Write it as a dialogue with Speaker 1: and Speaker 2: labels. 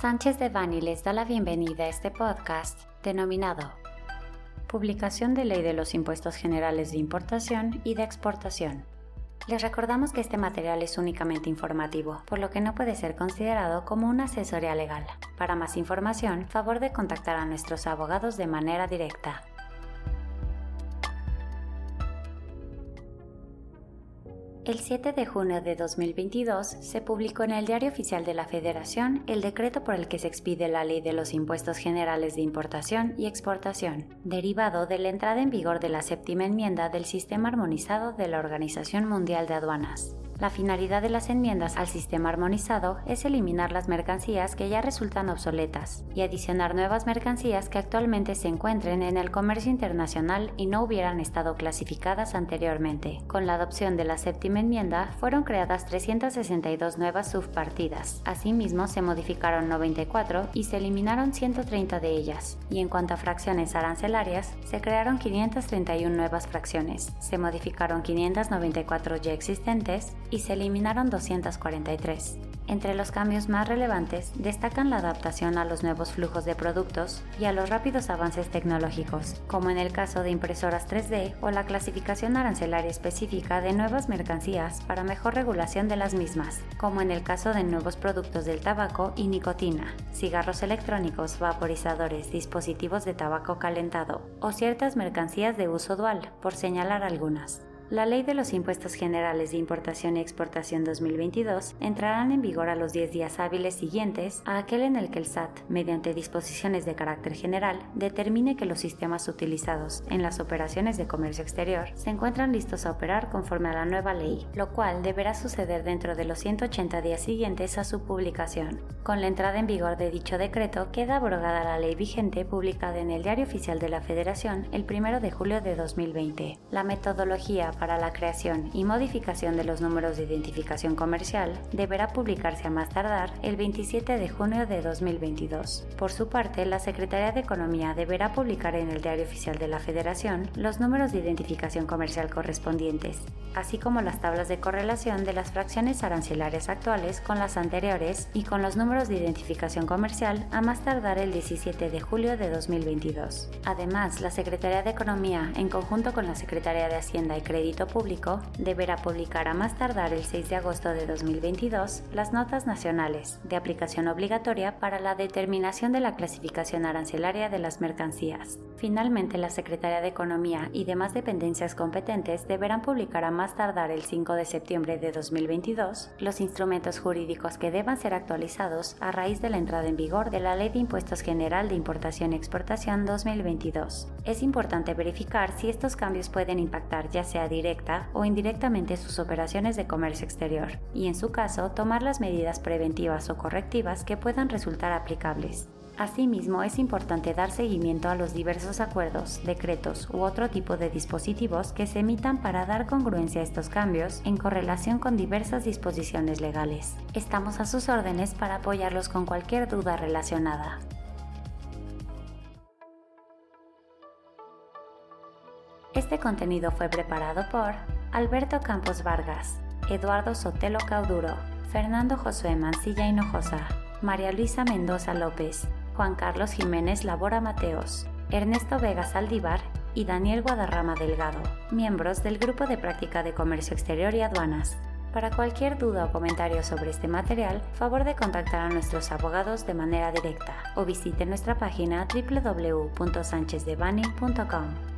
Speaker 1: Sánchez de Bani les da la bienvenida a este podcast denominado Publicación de Ley de los Impuestos Generales de Importación y de Exportación. Les recordamos que este material es únicamente informativo, por lo que no puede ser considerado como una asesoría legal. Para más información, favor de contactar a nuestros abogados de manera directa. El 7 de junio de 2022 se publicó en el Diario Oficial de la Federación el decreto por el que se expide la Ley de los Impuestos Generales de Importación y Exportación, derivado de la entrada en vigor de la séptima enmienda del Sistema Armonizado de la Organización Mundial de Aduanas. La finalidad de las enmiendas al sistema armonizado es eliminar las mercancías que ya resultan obsoletas y adicionar nuevas mercancías que actualmente se encuentren en el comercio internacional y no hubieran estado clasificadas anteriormente. Con la adopción de la séptima enmienda fueron creadas 362 nuevas subpartidas. Asimismo, se modificaron 94 y se eliminaron 130 de ellas. Y en cuanto a fracciones arancelarias, se crearon 531 nuevas fracciones, se modificaron 594 ya existentes y se eliminaron 243. Entre los cambios más relevantes destacan la adaptación a los nuevos flujos de productos y a los rápidos avances tecnológicos, como en el caso de impresoras 3D o la clasificación arancelaria específica de nuevas mercancías para mejor regulación de las mismas, como en el caso de nuevos productos del tabaco y nicotina, cigarros electrónicos, vaporizadores, dispositivos de tabaco calentado o ciertas mercancías de uso dual, por señalar algunas. La Ley de los Impuestos Generales de Importación y Exportación 2022 entrarán en vigor a los 10 días hábiles siguientes a aquel en el que el SAT, mediante disposiciones de carácter general, determine que los sistemas utilizados en las operaciones de comercio exterior se encuentran listos a operar conforme a la nueva ley, lo cual deberá suceder dentro de los 180 días siguientes a su publicación. Con la entrada en vigor de dicho decreto, queda abrogada la ley vigente publicada en el Diario Oficial de la Federación el 1 de julio de 2020. La metodología para la creación y modificación de los números de identificación comercial deberá publicarse a más tardar el 27 de junio de 2022. Por su parte, la Secretaría de Economía deberá publicar en el Diario Oficial de la Federación los números de identificación comercial correspondientes, así como las tablas de correlación de las fracciones arancelarias actuales con las anteriores y con los números de identificación comercial a más tardar el 17 de julio de 2022. Además, la Secretaría de Economía, en conjunto con la Secretaría de Hacienda y Crédito, Deberá publicar a más tardar el 6 de agosto de 2022 las notas nacionales de aplicación obligatoria para la determinación de la clasificación arancelaria de las mercancías. Finalmente, la Secretaría de Economía y demás dependencias competentes deberán publicar a más tardar el 5 de septiembre de 2022 los instrumentos jurídicos que deban ser actualizados a raíz de la entrada en vigor de la Ley de Impuestos General de Importación y Exportación 2022. Es importante verificar si estos cambios pueden impactar ya sea directa o indirectamente sus operaciones de comercio exterior y en su caso tomar las medidas preventivas o correctivas que puedan resultar aplicables. Asimismo, es importante dar seguimiento a los diversos acuerdos, decretos u otro tipo de dispositivos que se emitan para dar congruencia a estos cambios en correlación con diversas disposiciones legales. Estamos a sus órdenes para apoyarlos con cualquier duda relacionada. Este contenido fue preparado por Alberto Campos Vargas, Eduardo Sotelo Cauduro, Fernando Josué Mancilla Hinojosa, María Luisa Mendoza López, Juan Carlos Jiménez Labora Mateos, Ernesto Vega Saldívar y Daniel Guadarrama Delgado, miembros del Grupo de Práctica de Comercio Exterior y Aduanas. Para cualquier duda o comentario sobre este material, favor de contactar a nuestros abogados de manera directa o visite nuestra página www.sanchezdevani.com.